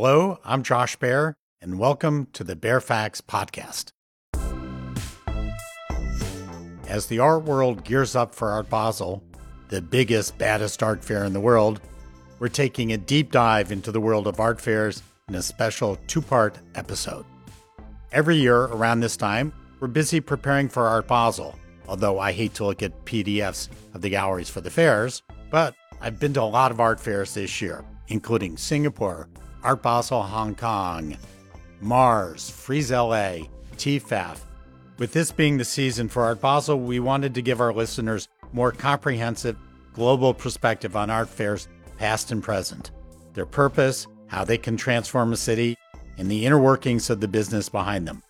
Hello, I'm Josh Baer, and welcome to the Baer Faxt Podcast. As the art world gears up for Art Basel, the biggest, baddest art fair in the world, we're taking a deep dive into the world of art fairs in a special two part episode. Every year around this time, we're busy preparing for Art Basel, although I hate to look at PDFs of the galleries for the fairs, but I've been to a lot of art fairs this year, including Singapore, Art Basel Hong Kong, Mars, Frieze LA, TEFAF. With this being the season for Art Basel, we wanted to give our listeners more comprehensive global perspective on art fairs past and present, their purpose, how they can transform a city, and the inner workings of the business behind them.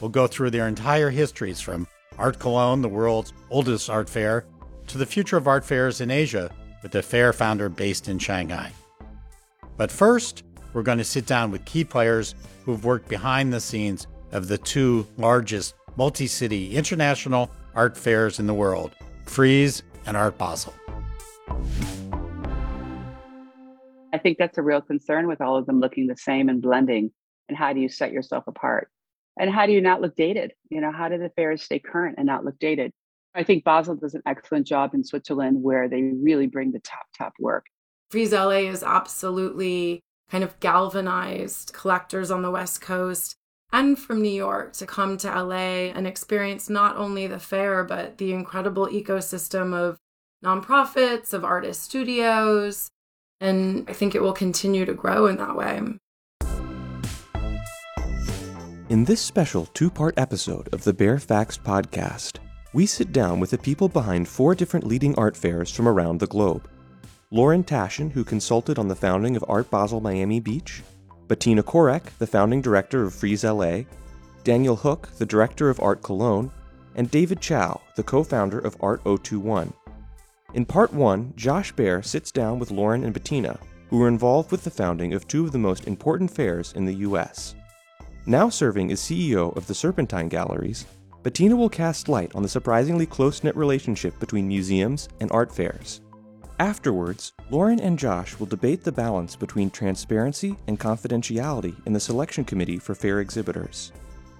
We'll go through their entire histories from Art Cologne, the world's oldest art fair, to the future of art fairs in Asia with the fair founder based in Shanghai. But first, we're going to sit down with key players who've worked behind the scenes of the two largest multi city international art fairs in the world Frieze and Art Basel. I think that's a real concern with all of them looking the same and blending. And how do you set yourself apart? And how do you not look dated? You know, how do the fairs stay current and not look dated? I think Basel does an excellent job in Switzerland where they really bring the top, top work. Frieze LA is absolutely kind of galvanized collectors on the West Coast and from New York to come to LA and experience not only the fair, but the incredible ecosystem of nonprofits, of artist studios. And I think it will continue to grow in that way. In this special two part episode of the Baer Faxt podcast, we sit down with the people behind four different leading art fairs from around the globe. Lauren Taschen, who consulted on the founding of Art Basel Miami Beach, Bettina Korek, the founding director of Frieze LA, Daniel Hug, the director of Art Cologne, and David Chau, the co founder of Art 021. In part one, Josh Baer sits down with Lauren and Bettina, who were involved with the founding of two of the most important fairs in the U.S. Now serving as CEO of the Serpentine Galleries, Bettina will cast light on the surprisingly close knit relationship between museums and art fairs. Afterwards, Lauren and Josh will debate the balance between transparency and confidentiality in the selection committee for fair exhibitors.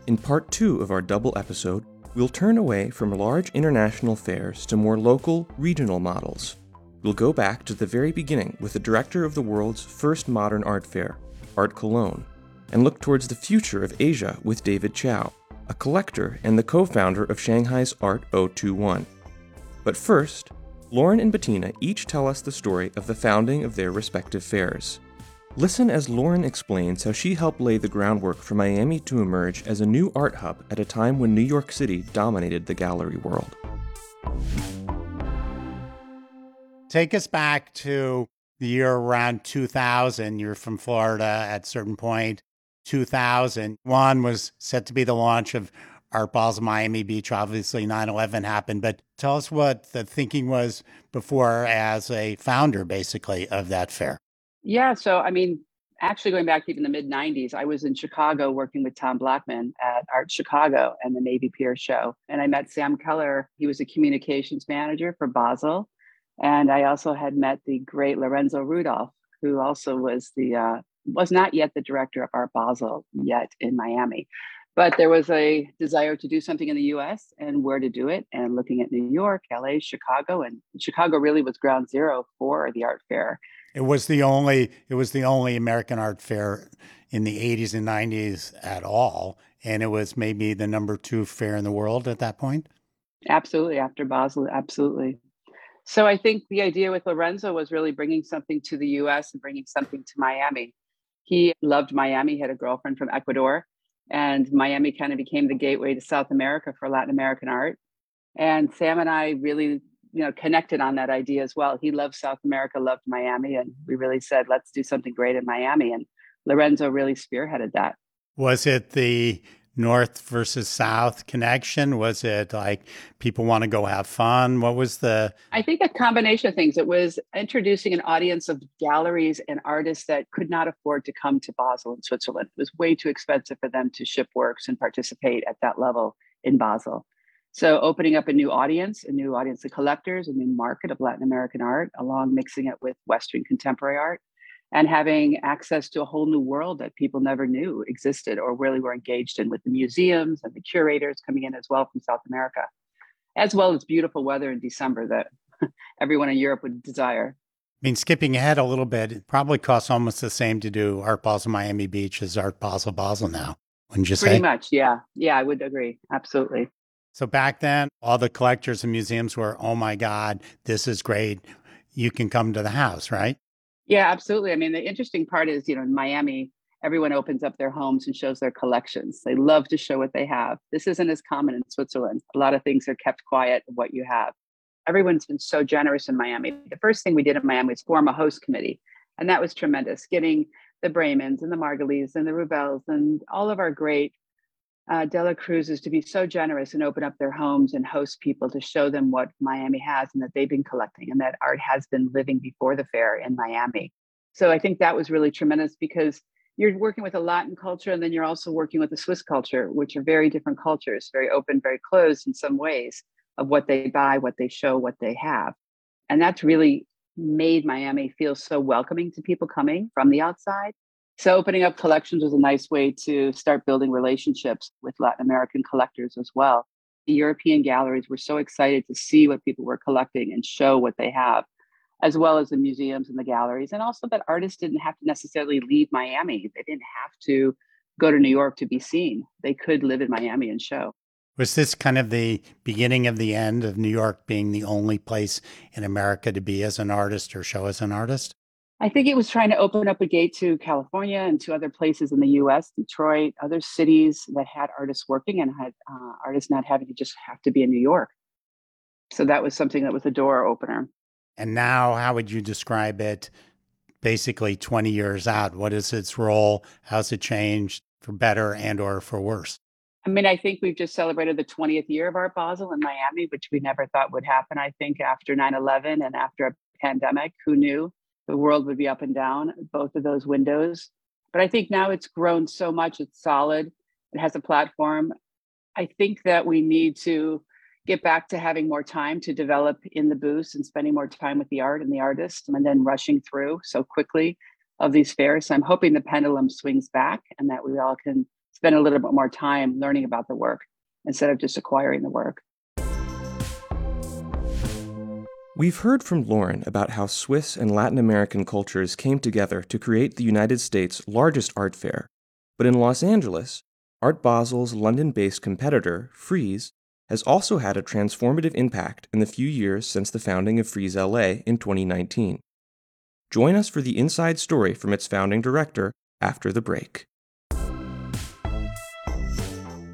In part two of our double episode, we'll turn away from large international fairs to more local, regional models. We'll go back to the very beginning with the director of the world's first modern art fair, Art Cologne, and look towards the future of Asia with David Chau, a collector and the co founder of Shanghai's Art 021. But first, Lauren and Bettina each tell us the story of the founding of their respective fairs. Listen as Lauren explains how she helped lay the groundwork for Miami to emerge as a new art hub at a time when New York City dominated the gallery world. Take us back to the year around 2000. You're from Florida at a certain point. 2000. One was set to be the launch of Art Basel Miami Beach. Obviously, 9 11 happened, but tell us what the thinking was before as a founder, basically, of that fair. Yeah. So, I mean, actually going back even the mid 90s, I was in Chicago working with Tom Blackman at Art Chicago and the Navy Pier show. And I met Sam Keller. He was a communications manager for Basel. And I also had met the great Lorenzo Rudolph, who also was the uh, was not yet the director of Art Basel yet in Miami. But there was a desire to do something in the US and where to do it. And looking at New York, LA, Chicago, and Chicago really was ground zero for the art fair. It was the only it was the only American art fair in the 80s and 90s at all. And it was maybe the number two fair in the world at that point. Absolutely. After Basel, absolutely. So I think the idea with Lorenzo was really bringing something to the US and bringing something to Miami. He loved Miami, he had a girlfriend from Ecuador, and Miami kind of became the gateway to South America for Latin American art. And Sam and I really, you know, connected on that idea as well. He loved South America, loved Miami, and we really said, let's do something great in Miami. And Lorenzo really spearheaded that. Was it the north versus south connection? Was it like people want to go have fun? What was the? I think a combination of things. It was introducing an audience of galleries and artists that could not afford to come to Basel in Switzerland. It was way too expensive for them to ship works and participate at that level in Basel. So opening up a new audience, a new audience of collectors, a new market of Latin American art, along mixing it with Western contemporary art. And having access to a whole new world that people never knew existed or really were engaged in with the museums and the curators coming in as well from South America, as well as beautiful weather in December that everyone in Europe would desire. I mean, skipping ahead a little bit, it probably costs almost the same to do Art Basel Miami Beach as Art Basel Basel now. Wouldn't you say? Pretty much, yeah. Yeah, I would agree. Absolutely. So back then, all the collectors and museums were, oh my God, this is great. You can come to the house, right? Yeah, absolutely. I mean, the interesting part is, you know, in Miami, everyone opens up their homes and shows their collections. They love to show what they have. This isn't as common in Switzerland. A lot of things are kept quiet of what you have. Everyone's been so generous in Miami. The first thing we did in Miami was form a host committee, and that was tremendous. Getting the Bramans and the Margulies and the Rubels and all of our great uh, Dela Cruzes to be so generous and open up their homes and host people to show them what Miami has and that they've been collecting and that art has been living before the fair in Miami. So I think that was really tremendous because you're working with a Latin culture and then you're also working with the Swiss culture, which are very different cultures, very open, very closed in some ways of what they buy, what they show, what they have. And that's really made Miami feel so welcoming to people coming from the outside so opening up collections was a nice way to start building relationships with Latin American collectors as well. The European galleries were so excited to see what people were collecting and show what they have, as well as the museums and the galleries. And also that artists didn't have to necessarily leave Miami. They didn't have to go to New York to be seen. They could live in Miami and show. Was this kind of the beginning of the end of New York being the only place in America to be as an artist or show as an artist? I think it was trying to open up a gate to California and to other places in the US, Detroit, other cities that had artists working and had uh, artists not having to just have to be in New York. So that was something that was a door opener. And now, how would you describe it basically 20 years out? What is its role? How's it changed for better and or for worse? I mean, I think we've just celebrated the 20th year of Art Basel in Miami, which we never thought would happen. I think after 9 11 and after a pandemic, who knew? The world would be up and down both of those windows. But I think now it's grown so much, it's solid, it has a platform. I think that we need to get back to having more time to develop in the booths and spending more time with the art and the artist and then rushing through so quickly of these fairs. So I'm hoping the pendulum swings back and that we all can spend a little bit more time learning about the work instead of just acquiring the work. We've heard from Lauren about how Swiss and Latin American cultures came together to create the United States' largest art fair. But in Los Angeles, Art Basel's London based competitor, Frieze, has also had a transformative impact in the few years since the founding of Frieze LA in 2019. Join us for the inside story from its founding director after the break.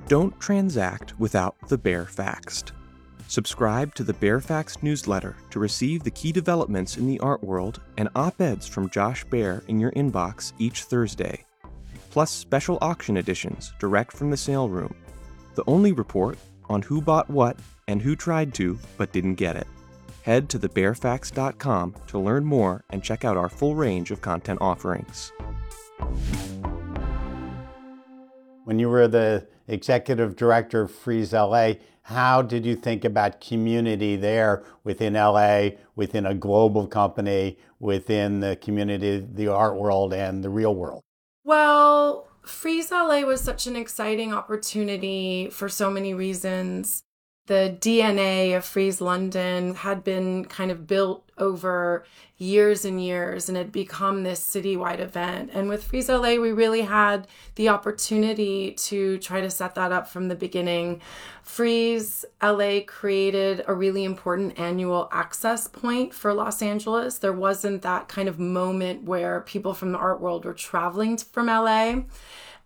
Don't transact without the Baer Faxt. Subscribe to the Baer Faxt newsletter to receive the key developments in the art world and op eds from Josh Baer in your inbox each Thursday, plus special auction editions direct from the sale room. The only report on who bought what and who tried to but didn't get it. Head to thebaerfaxt.com to learn more and check out our full range of content offerings. When you were the executive director of Frieze LA, how did you think about community there within LA, within a global company, within the community, the art world, and the real world? Well, Frieze LA was such an exciting opportunity for so many reasons the DNA of Frieze London had been kind of built over years and years and had become this citywide event. And with Frieze LA, we really had the opportunity to try to set that up from the beginning. Frieze LA created a really important annual access point for Los Angeles. There wasn't that kind of moment where people from the art world were traveling from LA.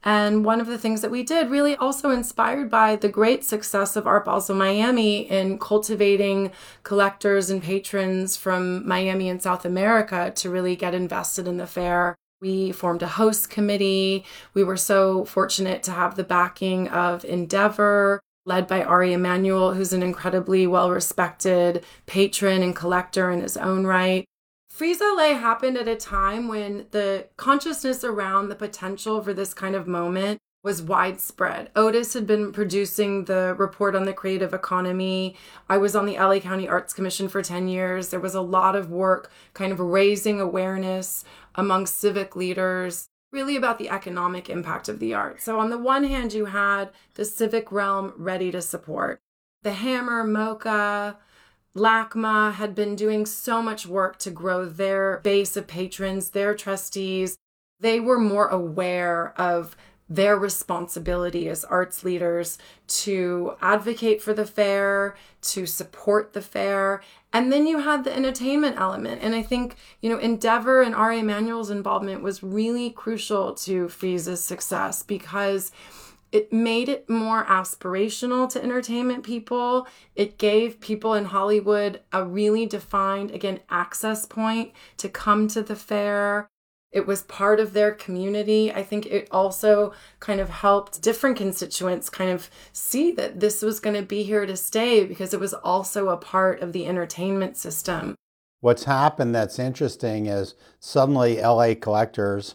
And one of the things that we did, really also inspired by the great success of Art Basel Miami in cultivating collectors and patrons from Miami and South America to really get invested in the fair. We formed a host committee. We were so fortunate to have the backing of Endeavor, led by Ari Emanuel, who's an incredibly well respected patron and collector in his own right. Frieze LA happened at a time when the consciousness around the potential for this kind of moment was widespread. Otis had been producing the report on the creative economy. I was on the LA County Arts Commission for 10 years. There was a lot of work kind of raising awareness among civic leaders, really about the economic impact of the arts. So, on the one hand, you had the civic realm ready to support. The Hammer, MoCA, LACMA had been doing so much work to grow their base of patrons, their trustees. They were more aware of their responsibility as arts leaders to advocate for the fair, to support the fair. And then you had the entertainment element. And I think, you know, Endeavor and Ari Emanuel's involvement was really crucial to Frieze's success because it made it more aspirational to entertainment people. It gave people in Hollywood a really defined, again, access point to come to the fair. It was part of their community. I think it also kind of helped different constituents kind of see that this was going to be here to stay because it was also a part of the entertainment system. What's happened that's interesting is suddenly LA collectors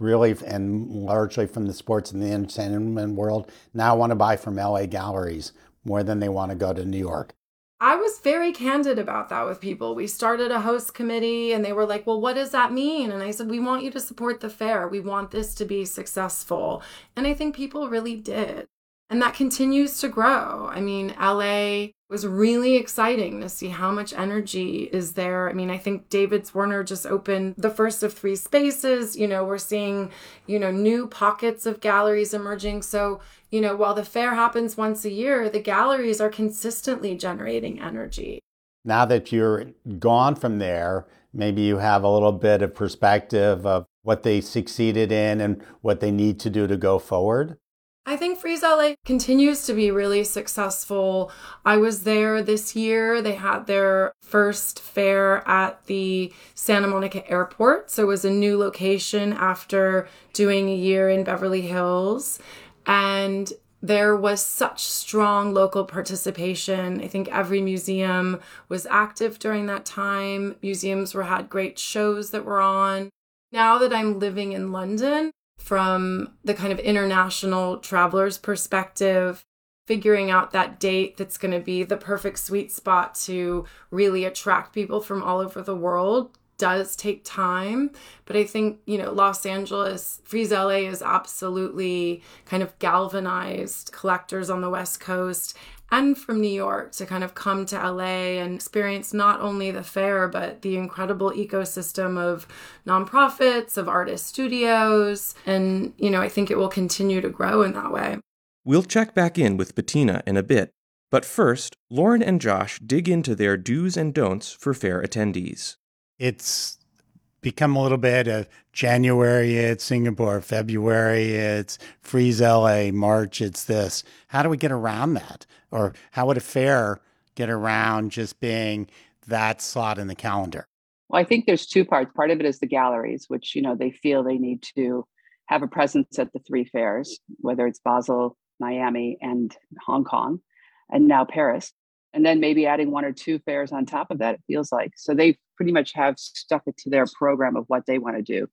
really and largely from the sports and the entertainment world now want to buy from LA galleries more than they want to go to New York. I was very candid about that with people. We started a host committee and they were like, Well, what does that mean? And I said, We want you to support the fair. We want this to be successful. And I think people really did. And that continues to grow. I mean, LA was really exciting to see how much energy is there. I mean, I think David Zwirner just opened the first of three spaces. You know, we're seeing, you know, new pockets of galleries emerging. So, you know, while the fair happens once a year, the galleries are consistently generating energy. Now that you're gone from there, maybe you have a little bit of perspective of what they succeeded in and what they need to do to go forward. I think Frieze LA continues to be really successful. I was there this year. They had their first fair at the Santa Monica airport. So it was a new location after doing a year in Beverly Hills. And there was such strong local participation. I think every museum was active during that time. Museums were had great shows that were on. Now that I'm living in London, from the kind of international traveler's perspective, figuring out that date that's going to be the perfect sweet spot to really attract people from all over the world does take time but i think you know los angeles frieze la is absolutely kind of galvanized collectors on the west coast and from New York to kind of come to LA and experience not only the fair, but the incredible ecosystem of nonprofits, of artist studios. And, you know, I think it will continue to grow in that way. We'll check back in with Bettina in a bit. But first, Lauren and Josh dig into their do's and don'ts for fair attendees. It's become a little bit of January, it's Singapore, February, it's Frieze LA, March, it's this. How do we get around that? Or how would a fair get around just being that slot in the calendar? Well, I think there's two parts. Part of it is the galleries, which, you know, they feel they need to have a presence at the three fairs, whether it's Basel, Miami, and Hong Kong, and now Paris. And then maybe adding one or two fairs on top of that, it feels like. So they pretty much have stuck it to their program of what they want to do.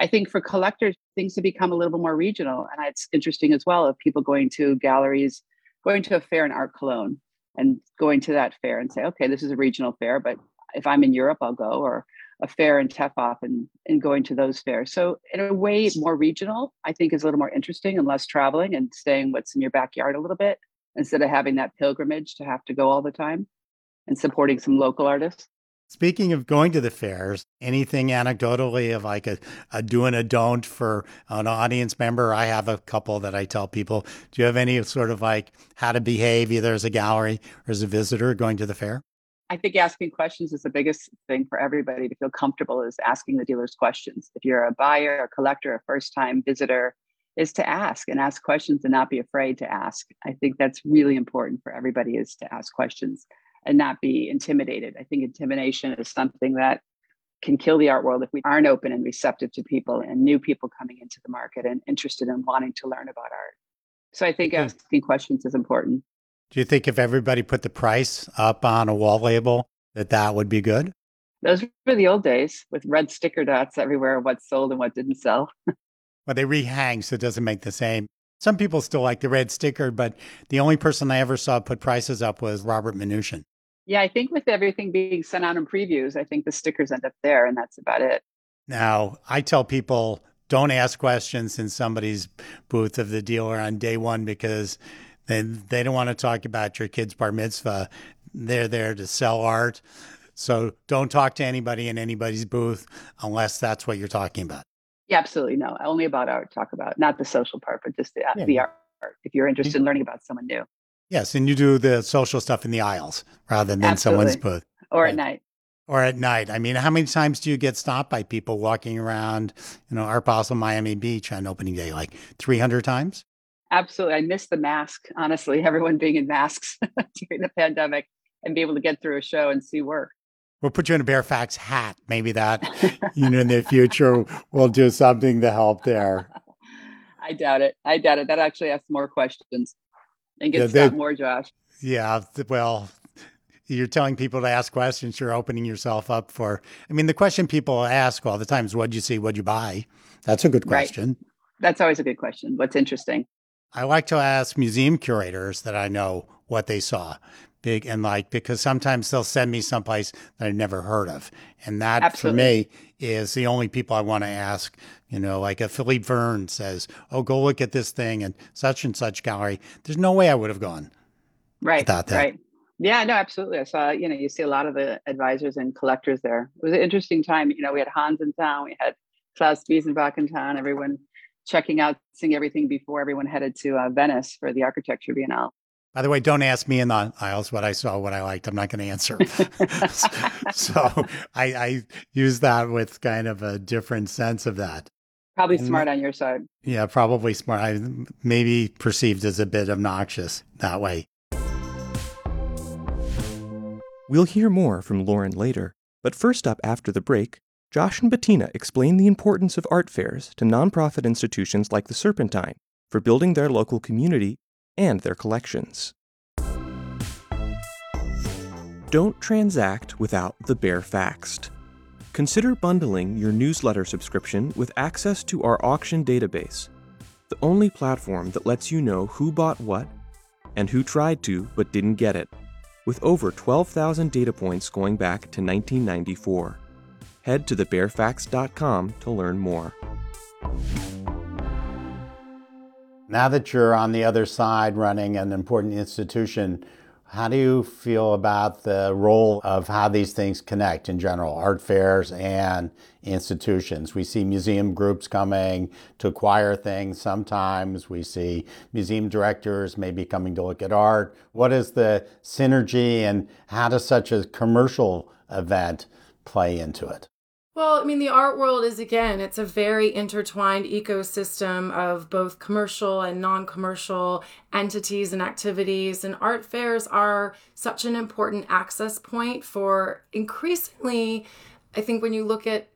I think for collectors, things have become a little bit more regional. And it's interesting as well of people going to galleries going to a fair in Art Cologne and going to that fair and say, okay, this is a regional fair, but if I'm in Europe, I'll go, or a fair in TEFAF and, and going to those fairs. So in a way, more regional, I think is a little more interesting and less traveling and staying what's in your backyard a little bit instead of having that pilgrimage to have to go all the time and supporting some local artists. Speaking of going to the fairs, anything anecdotally of like a, a do and a don't for an audience member? I have a couple that I tell people. Do you have any sort of like how to behave either as a gallery or as a visitor going to the fair? I think asking questions is the biggest thing for everybody to feel comfortable is asking the dealers questions. If you're a buyer, a collector, a first time visitor, is to ask and ask questions and not be afraid to ask. I think that's really important for everybody is to ask questions and not be intimidated. I think intimidation is something that can kill the art world if we aren't open and receptive to people and new people coming into the market and interested in wanting to learn about art. So I think asking questions is important. Do you think if everybody put the price up on a wall label that that would be good? Those were the old days with red sticker dots everywhere, of what sold and what didn't sell. well, they rehang, so it doesn't make the same. Some people still like the red sticker, but the only person I ever saw put prices up was Robert Manoogian. Yeah, I think with everything being sent out in previews, I think the stickers end up there and that's about it. Now, I tell people don't ask questions in somebody's booth of the dealer on day one because then they don't want to talk about your kid's bar mitzvah. They're there to sell art. So don't talk to anybody in anybody's booth unless that's what you're talking about. Yeah, absolutely. No, only about art, talk about not the social part, but just the, uh, yeah. the art. If you're interested in learning about someone new. Yes. And you do the social stuff in the aisles rather than absolutely. someone's booth. Or right. at night or at night. I mean, how many times do you get stopped by people walking around, you know, Art Basel, Miami Beach on opening day? Like 300 times? Absolutely. I miss the mask, honestly, everyone being in masks during the pandemic and be able to get through a show and see work. We'll put you in a Baer Faxt hat. Maybe that, you know, in the future we'll do something to help there. I doubt it. I doubt it. That actually asks more questions and get yeah, more, Josh. Yeah. Well, you're telling people to ask questions. You're opening yourself up for. I mean, the question people ask all the time is, "What'd you see? What'd you buy?" That's a good question. Right. That's always a good question. What's interesting? I like to ask museum curators that I know what they saw, big and like because sometimes they'll send me someplace that I've never heard of, and that Absolutely. for me is the only people I want to ask. You know, like if Philippe Vergne says, "Oh, go look at this thing and such and such gallery," there's no way I would have gone. Right. Without that. Right. Yeah, no, absolutely. I saw, you know, you see a lot of the advisors and collectors there. It was an interesting time. You know, we had Hans in town, we had Klaus Biesenbach in town, everyone checking out, seeing everything before everyone headed to uh, Venice for the architecture biennale. By the way, don't ask me in the aisles what I saw, what I liked. I'm not going to answer. so I, I use that with kind of a different sense of that. Probably smart on your side. Yeah, probably smart. I maybe perceived as a bit obnoxious that way. We'll hear more from Lauren later, but first up after the break, Josh and Bettina explain the importance of art fairs to nonprofit institutions like the Serpentine for building their local community and their collections. Don't transact without the Baer Faxt. Consider bundling your newsletter subscription with access to our auction database, the only platform that lets you know who bought what and who tried to but didn't get it with over 12,000 data points going back to 1994. Head to thebaerfaxt.com to learn more. Now that you're on the other side running an important institution, how do you feel about the role of how these things connect in general, art fairs and institutions? We see museum groups coming to acquire things sometimes. We see museum directors maybe coming to look at art. What is the synergy and how does such a commercial event play into it? Well, I mean, the art world is again, it's a very intertwined ecosystem of both commercial and non commercial entities and activities. And art fairs are such an important access point for increasingly, I think, when you look at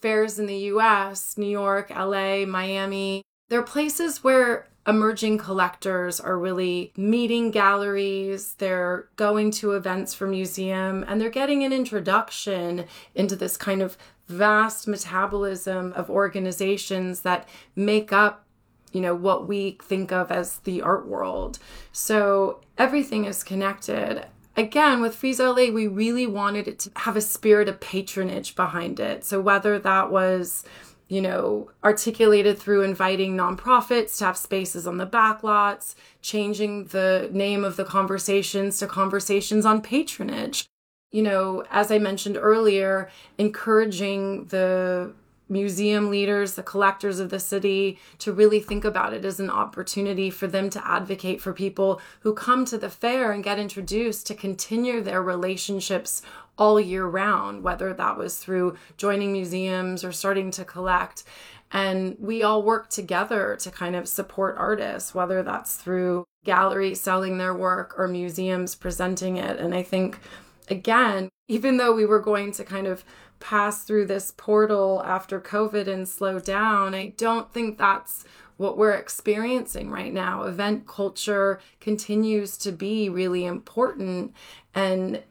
fairs in the US, New York, LA, Miami, they're places where emerging collectors are really meeting galleries, they're going to events for museum, and they're getting an introduction into this kind of vast metabolism of organizations that make up you know what we think of as the art world. So everything is connected. Again with Frieze LA we really wanted it to have a spirit of patronage behind it. So whether that was you know, articulated through inviting nonprofits to have spaces on the backlots, changing the name of the conversations to conversations on patronage. You know, as I mentioned earlier, encouraging the museum leaders, the collectors of the city to really think about it as an opportunity for them to advocate for people who come to the fair and get introduced to continue their relationships all year round, whether that was through joining museums or starting to collect. And we all work together to kind of support artists, whether that's through galleries selling their work or museums presenting it. And I think, again, even though we were going to kind of pass through this portal after COVID and slow down, I don't think that's what we're experiencing right now. Event culture continues to be really important. And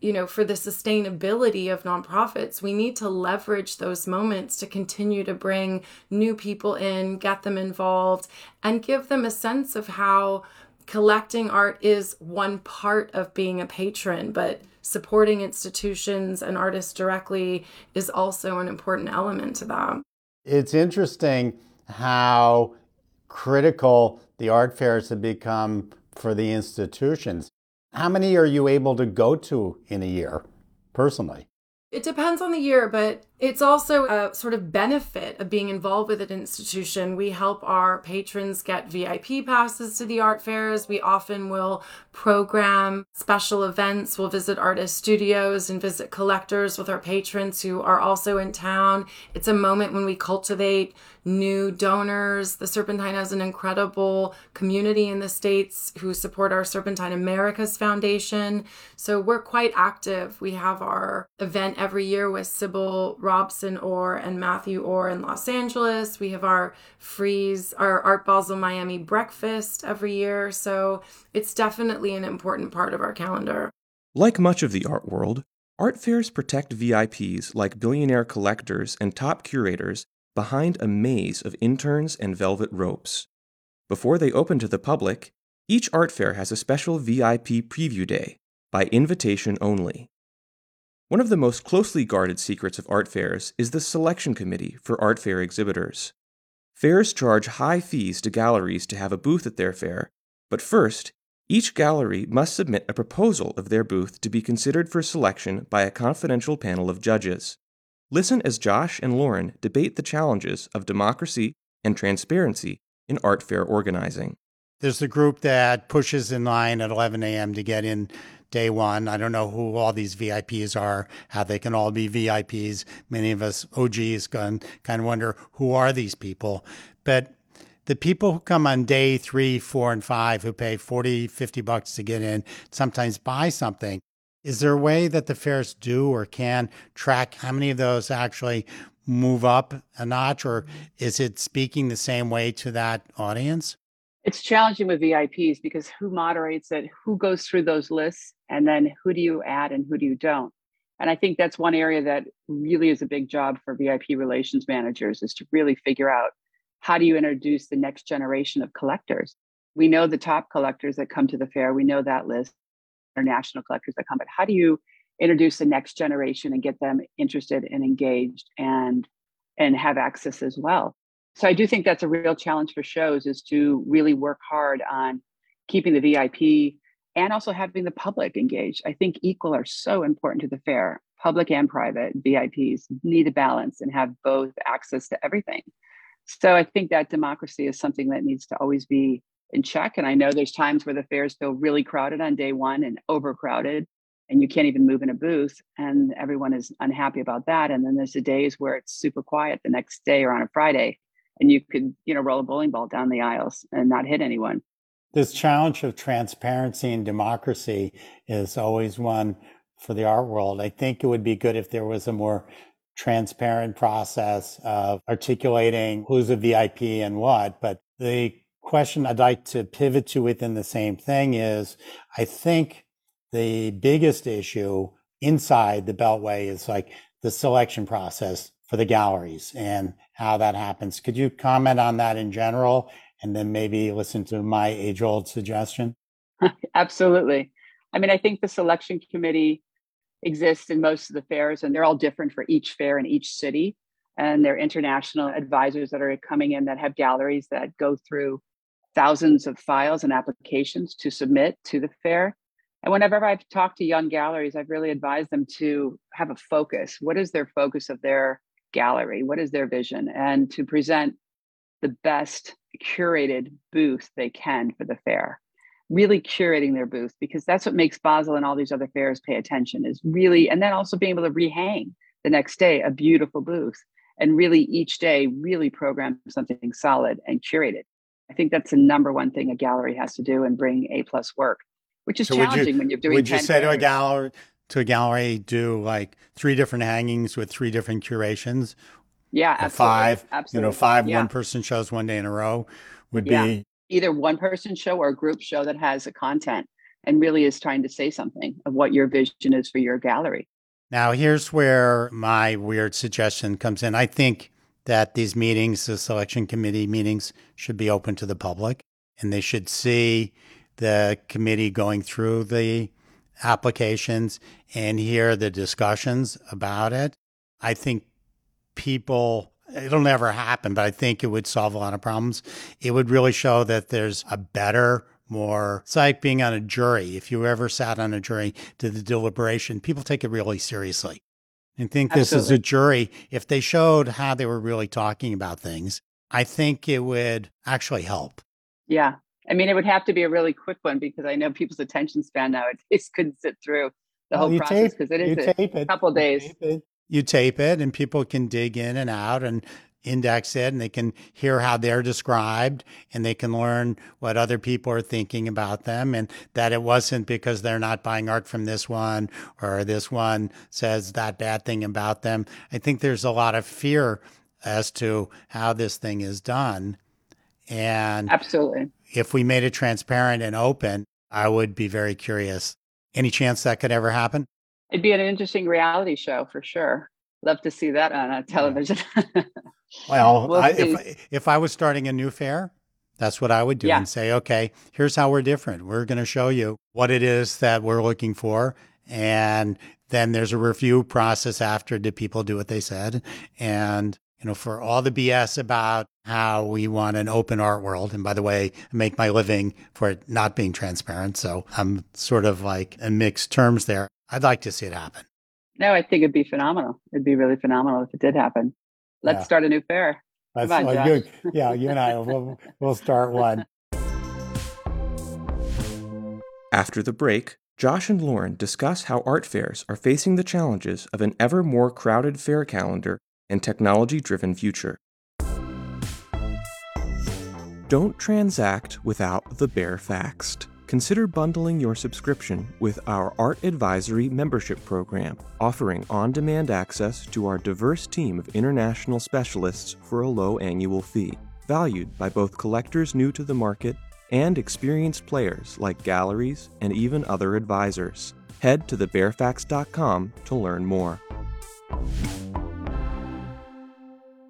you know, for the sustainability of nonprofits, we need to leverage those moments to continue to bring new people in, get them involved, and give them a sense of how collecting art is one part of being a patron, but supporting institutions and artists directly is also an important element to that. It's interesting how critical the art fairs have become for the institutions. How many are you able to go to in a year personally? It depends on the year, but it's also a sort of benefit of being involved with an institution. We help our patrons get VIP passes to the art fairs. We often will program special events. We'll visit artist studios and visit collectors with our patrons who are also in town. It's a moment when we cultivate new donors. The Serpentine has an incredible community in the States who support our Serpentine Americas Foundation. So we're quite active. We have our event every year with Sybil Robson Orr and Matthew Orr in Los Angeles. We have our Frieze, our Art Basel Miami breakfast every year. So it's definitely an important part of our calendar. Like much of the art world, art fairs protect VIPs like billionaire collectors and top curators behind a maze of interns and velvet ropes. Before they open to the public, each art fair has a special VIP preview day, by invitation only. One of the most closely guarded secrets of art fairs is the selection committee for art fair exhibitors. Fairs charge high fees to galleries to have a booth at their fair, but first, each gallery must submit a proposal of their booth to be considered for selection by a confidential panel of judges. Listen as Josh and Lauren debate the challenges of democracy and transparency in art fair organizing. There's the group that pushes in line at 11 a.m. to get in day one. I don't know who all these VIPs are, how they can all be VIPs. Many of us OGs can kind of wonder who are these people. But the people who come on day three, four, and five who pay 40, 50 bucks to get in, sometimes buy something. Is there a way that the fairs do or can track how many of those actually move up a notch, or is it speaking the same way to that audience? It's challenging with VIPs because who moderates it, who goes through those lists, and then who do you add and who do you don't? And I think that's one area that really is a big job for VIP relations managers is to really figure out how do you introduce the next generation of collectors? We know the top collectors that come to the fair, we know that list international collectors that come, but how do you introduce the next generation and get them interested and engaged and and have access as well? So I do think that's a real challenge for shows is to really work hard on keeping the VIP and also having the public engaged. I think equal are so important to the fair. Public and private VIPs need a balance and have both access to everything. So I think that democracy is something that needs to always be in check. And I know there's times where the fairs feel really crowded on day one and overcrowded, and you can't even move in a booth, and everyone is unhappy about that. And then there's the days where it's super quiet the next day or on a Friday, and you could, you know, roll a bowling ball down the aisles and not hit anyone. This challenge of transparency and democracy is always one for the art world. I think it would be good if there was a more transparent process of articulating who's a VIP and what, but the question I'd like to pivot to within the same thing is I think the biggest issue inside the Beltway is like the selection process for the galleries and how that happens. Could you comment on that in general and then maybe listen to my age old suggestion? Absolutely. I mean, I think the selection committee exists in most of the fairs and they're all different for each fair in each city. And they're international advisors that are coming in that have galleries that go through thousands of files and applications to submit to the fair. And whenever I've talked to young galleries, I've really advised them to have a focus. What is their focus of their gallery? What is their vision? And to present the best curated booth they can for the fair. Really curating their booth because that's what makes Basel and all these other fairs pay attention is really, and then also being able to rehang the next day a beautiful booth and really each day really program something solid and curated. I think that's the number one thing a gallery has to do and bring A plus work, which is so challenging you, when you're doing. Would you say fairs. to a gallery to a gallery do like three different hangings with three different curations? Yeah, absolutely. five. Absolutely. You know, five yeah. one person shows one day in a row would Yeah. be Either one person show or a group show that has a content and really is trying to say something of what your vision is for your gallery. Now, here's where my weird suggestion comes in. I think that these meetings, the selection committee meetings, should be open to the public and they should see the committee going through the applications and hear the discussions about it, I think people it'll never happen, but I think it would solve a lot of problems. It would really show that there's a better, more, it's like being on a jury. If you ever sat on a jury to the deliberation, people take it really seriously. And think this is a jury. If they showed how they were really talking about things, I think it would actually help. Yeah. I mean, it would have to be a really quick one because I know people's attention span now, it just couldn't sit through the well, whole process because it is a it. couple days you tape it and people can dig in and out and index it and they can hear how they're described and they can learn what other people are thinking about them and that it wasn't because they're not buying art from this one or this one says that bad thing about them. I think there's a lot of fear as to how this thing is done. And absolutely. If we made it transparent and open, I would be very curious. Any chance that could ever happen? It'd be an interesting reality show for sure. Love to see that on a television. well, we'll I, if if I was starting a new fair, that's what I would do yeah. and say, okay, here's how we're different. We're going to show you what it is that we're looking for, and then there's a review process after. Did people do what they said? And you know, for all the BS about how we want an open art world. And by the way, I make my living for it not being transparent. So I'm sort of like in mixed terms there. I'd like to see it happen. No, I think it'd be phenomenal. It'd be really phenomenal if it did happen. Let's yeah. start a new fair. That's Come on, you, yeah, you and I will we'll start one. After the break, Josh and Lauren discuss how art fairs are facing the challenges of an ever more crowded fair calendar and technology driven future. Don't transact without the Baer Faxt consider bundling your subscription with our Art Advisory membership program, offering on demand access to our diverse team of international specialists for a low annual fee, valued by both collectors new to the market and experienced players like galleries and even other advisors. Head to thebaerfaxt.com to learn more.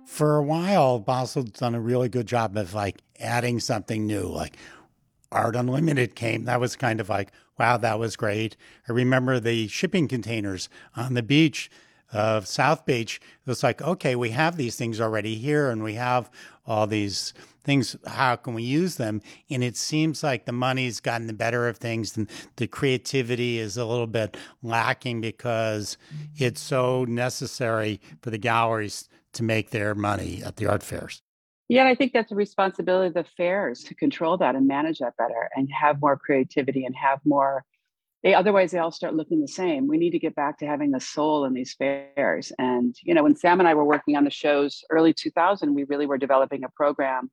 For a while, Basel's done a really good job of like adding something new, like Art Unlimited came, that was kind of like, wow, that was great. I remember the shipping containers on the beach of South Beach. It was like, okay, we have these things already here and we have all these things. How can we use them? And it seems like the money's gotten the better of things and the creativity is a little bit lacking because mm-hmm. it's so necessary for the galleries to make their money at the art fairs. Yeah, and I think that's a responsibility of the fairs to control that and manage that better and have more creativity and have more. They otherwise they all start looking the same. We need to get back to having the soul in these fairs. And you know, when Sam and I were working on the shows early 2000, we really were developing a program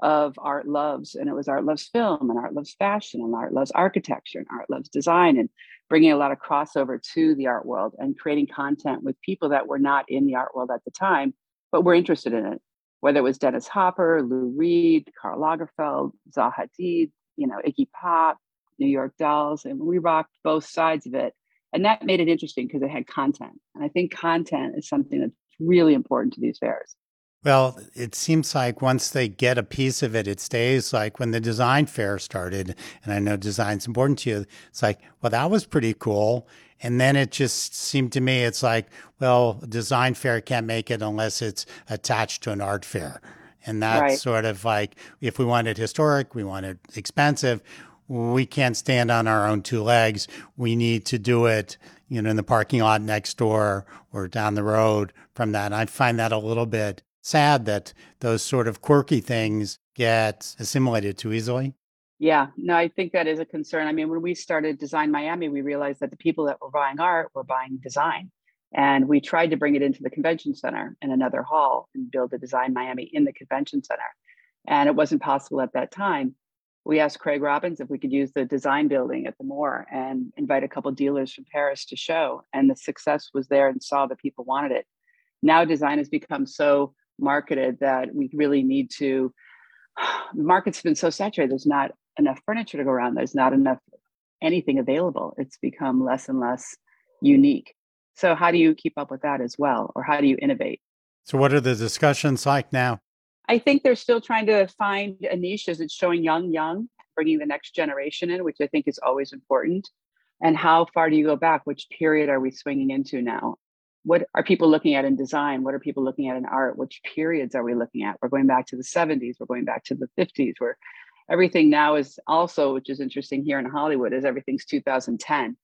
of art loves, and it was art loves film and art loves fashion and art loves architecture and art loves design and bringing a lot of crossover to the art world and creating content with people that were not in the art world at the time, but were interested in it whether it was Dennis Hopper, Lou Reed, Karl Lagerfeld, Zaha Hadid, you know, Iggy Pop, New York Dolls, and we rocked both sides of it. And that made it interesting because it had content. And I think content is something that's really important to these fairs. Well, it seems like once they get a piece of it, it stays like when the design fair started. And I know design's important to you. It's like, well, that was pretty cool. And then it just seemed to me, it's like, well, design fair can't make it unless it's attached to an art fair. And that's right. sort of like, if we want it historic, we want it expensive, we can't stand on our own two legs. We need to do it, you know, in the parking lot next door or down the road from that. And I find that a little bit sad that those sort of quirky things get assimilated too easily. Yeah, no, I think that is a concern. I mean, when we started Design Miami, we realized that the people that were buying art were buying design. And we tried to bring it into the convention center in another hall and build a Design Miami in the convention center. And it wasn't possible at that time. We asked Craig Robins if we could use the design building at the Moore and invite a couple dealers from Paris to show. And the success was there and saw that people wanted it. Now design has become so marketed that we really need to the market's been so saturated there's not enough furniture to go around. There's not enough anything available. It's become less and less unique. So, how do you keep up with that as well? Or how do you innovate? So, what are the discussions like now? I think they're still trying to find a niche as it's showing young, young, bringing the next generation in, which I think is always important. And how far do you go back? Which period are we swinging into now? What are people looking at in design? What are people looking at in art? Which periods are we looking at? We're going back to the 70s, we're going back to the 50s, where everything now is also, which is interesting here in Hollywood, is everything's 2010.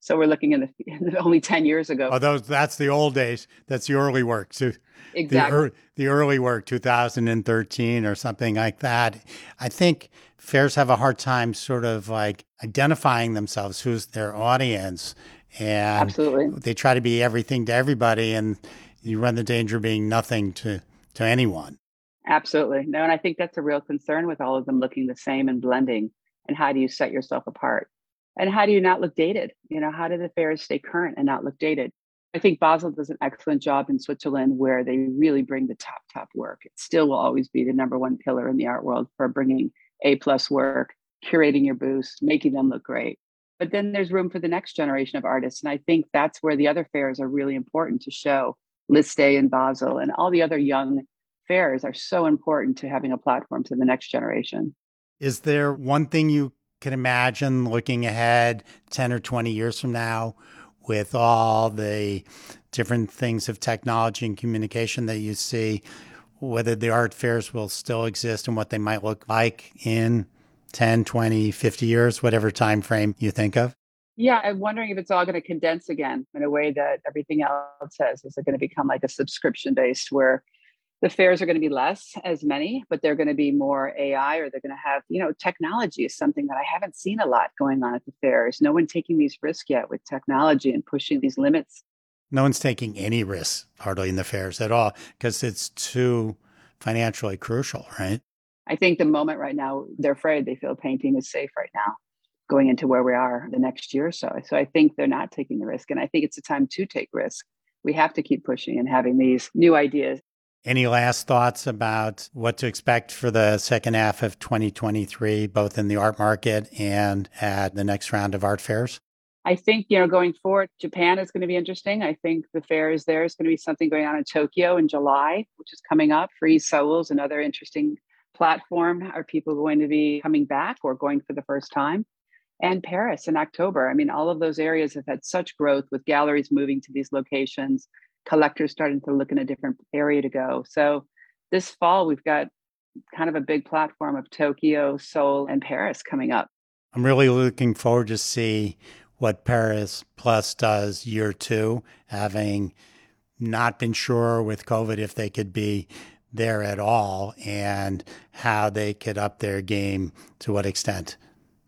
So we're looking in the, in the only 10 years ago. Oh, those, that's the old days. That's the early work. So exactly. The, er, the early work, 2013 or something like that. I think fairs have a hard time sort of like identifying themselves, who's their audience. And Absolutely. they try to be everything to everybody. And you run the danger of being nothing to, to anyone. Absolutely. No, and I think that's a real concern with all of them looking the same and blending. And how do you set yourself apart? And how do you not look dated? You know, how do the fairs stay current and not look dated? I think Basel does an excellent job in Switzerland where they really bring the top, top work. It still will always be the number one pillar in the art world for bringing A plus work, curating your booths, making them look great. But then there's room for the next generation of artists. And I think that's where the other fairs are really important to show. Liste and Basel and all the other young fairs are so important to having a platform to the next generation. Is there one thing you can imagine looking ahead 10 or 20 years from now with all the different things of technology and communication that you see, whether the art fairs will still exist and what they might look like in 10, 20, 50 years, whatever time frame you think of? Yeah, I'm wondering if it's all going to condense again in a way that everything else has. Is it going to become like a subscription based where the fairs are going to be less as many but they're going to be more ai or they're going to have you know technology is something that i haven't seen a lot going on at the fairs. No one taking these risks yet with technology and pushing these limits. No one's taking any risks hardly in the fairs at all because it's too financially crucial right? I think the moment right now they're afraid. They feel painting is safe right now going into where we are the next year or so. So i think they're not taking the risk and i think it's a time to take risk. We have to keep pushing and having these new ideas any last thoughts about what to expect for the second half of 2023, both in the art market and at the next round of art fairs? I think, you know, going forward, Japan is going to be interesting. I think the fair is there is going to be something going on in Tokyo in July, which is coming up. Frieze Seoul, another interesting platform. Are people going to be coming back or going for the first time? And Paris in October. I mean, all of those areas have had such growth with galleries moving to these locations collectors starting to look in a different area to go. So this fall, we've got kind of a big platform of Tokyo, Seoul, and Paris coming up. I'm really looking forward to see what Paris Plus does year two, having not been sure with COVID if they could be there at all and how they could up their game to what extent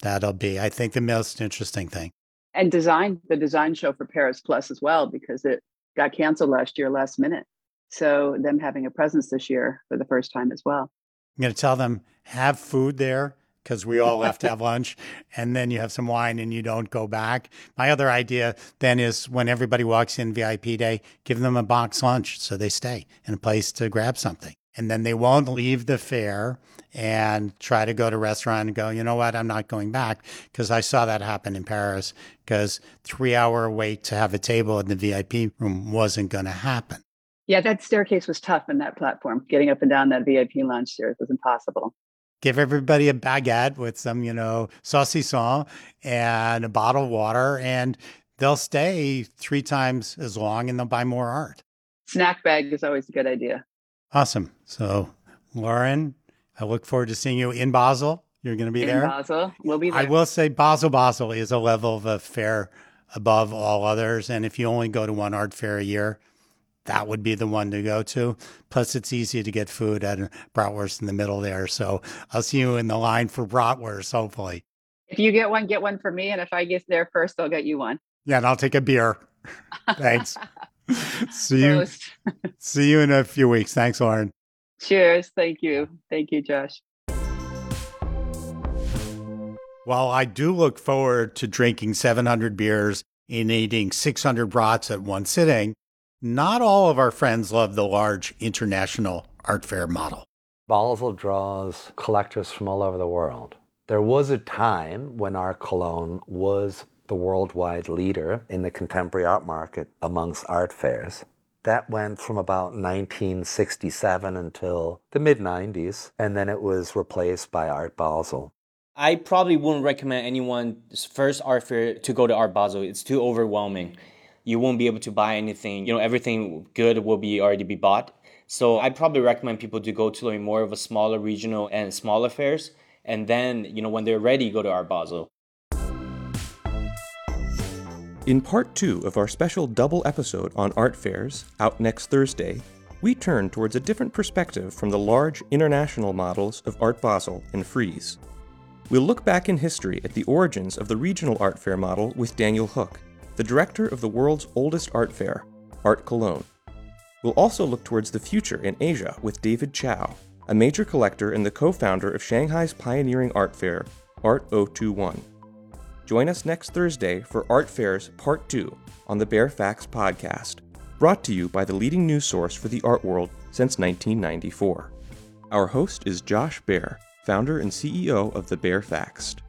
that'll be. I think the most interesting thing. And design the design show for Paris Plus as well, because it got canceled last year, last minute. So them having a presence this year for the first time as well. I'm going to tell them have food there because we all have to have lunch and then you have some wine and you don't go back. My other idea then is when everybody walks in VIP day, give them a box lunch so they stay in a place to grab something. And then they won't leave the fair and try to go to a restaurant and go, you know what, I'm not going back because I saw that happen in Paris because three hour wait to have a table in the VIP room wasn't going to happen. Yeah, that staircase was tough in that platform. Getting up and down that VIP lounge stairs was impossible. Give everybody a baguette with some, you know, saucisson and a bottle of water, and they'll stay three times as long and they'll buy more art. Snack bag is always a good idea. Awesome. So, Lauren, I look forward to seeing you in Basel. You're going to be in there. Basel, we'll be there. I will say Basel Basel is a level of a fair above all others, and if you only go to one art fair a year, that would be the one to go to. Plus, it's easy to get food at Bratwurst in the middle there. So I'll see you in the line for Bratwurst, hopefully. If you get one, get one for me, and if I get there first, I'll get you one. Yeah, and I'll take a beer. Thanks. see you. see you in a few weeks. Thanks, Lauren. Cheers. Thank you. Thank you, Josh. While I do look forward to drinking 700 beers and eating 600 brats at one sitting, not all of our friends love the large international art fair model. Basel draws collectors from all over the world. There was a time when Art Cologne was the worldwide leader in the contemporary art market amongst art fairs. That went from about 1967 until the mid 90s, and then it was replaced by Art Basel. I probably wouldn't recommend anyone's first art fair to go to Art Basel. It's too overwhelming. You won't be able to buy anything. You know, everything good will be already be bought. So I'd probably recommend people to go to like more of a smaller regional and smaller fairs. And then, you know, when they're ready, go to Art Basel. In part two of our special double episode on art fairs, out next Thursday, we turn towards a different perspective from the large international models of Art Basel and Frieze. We'll look back in history at the origins of the regional art fair model with Daniel Hug, the director of the world's oldest art fair, Art Cologne. We'll also look towards the future in Asia with David Chau, a major collector and the co founder of Shanghai's pioneering art fair, Art 021. Join us next Thursday for Art Fairs Part 2 on the Baer Faxt podcast, brought to you by the leading news source for the art world since 1994. Our host is Josh Baer, founder and CEO of The Baer Faxt.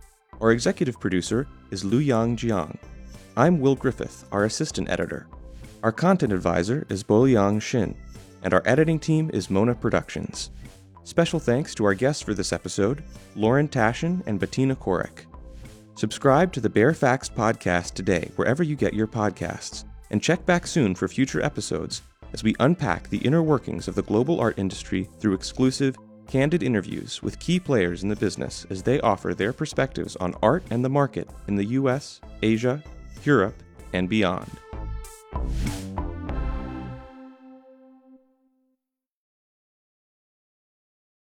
Our executive producer is Lu Yang Jiang. I'm Will Griffith, our assistant editor. Our content advisor is Boliang Shin, and our editing team is Mona Productions. Special thanks to our guests for this episode, Lauren Taschen and Bettina Korek. Subscribe to the Baer Faxt podcast today, wherever you get your podcasts, and check back soon for future episodes as we unpack the inner workings of the global art industry through exclusive candid interviews with key players in the business as they offer their perspectives on art and the market in the US, Asia, Europe, and beyond.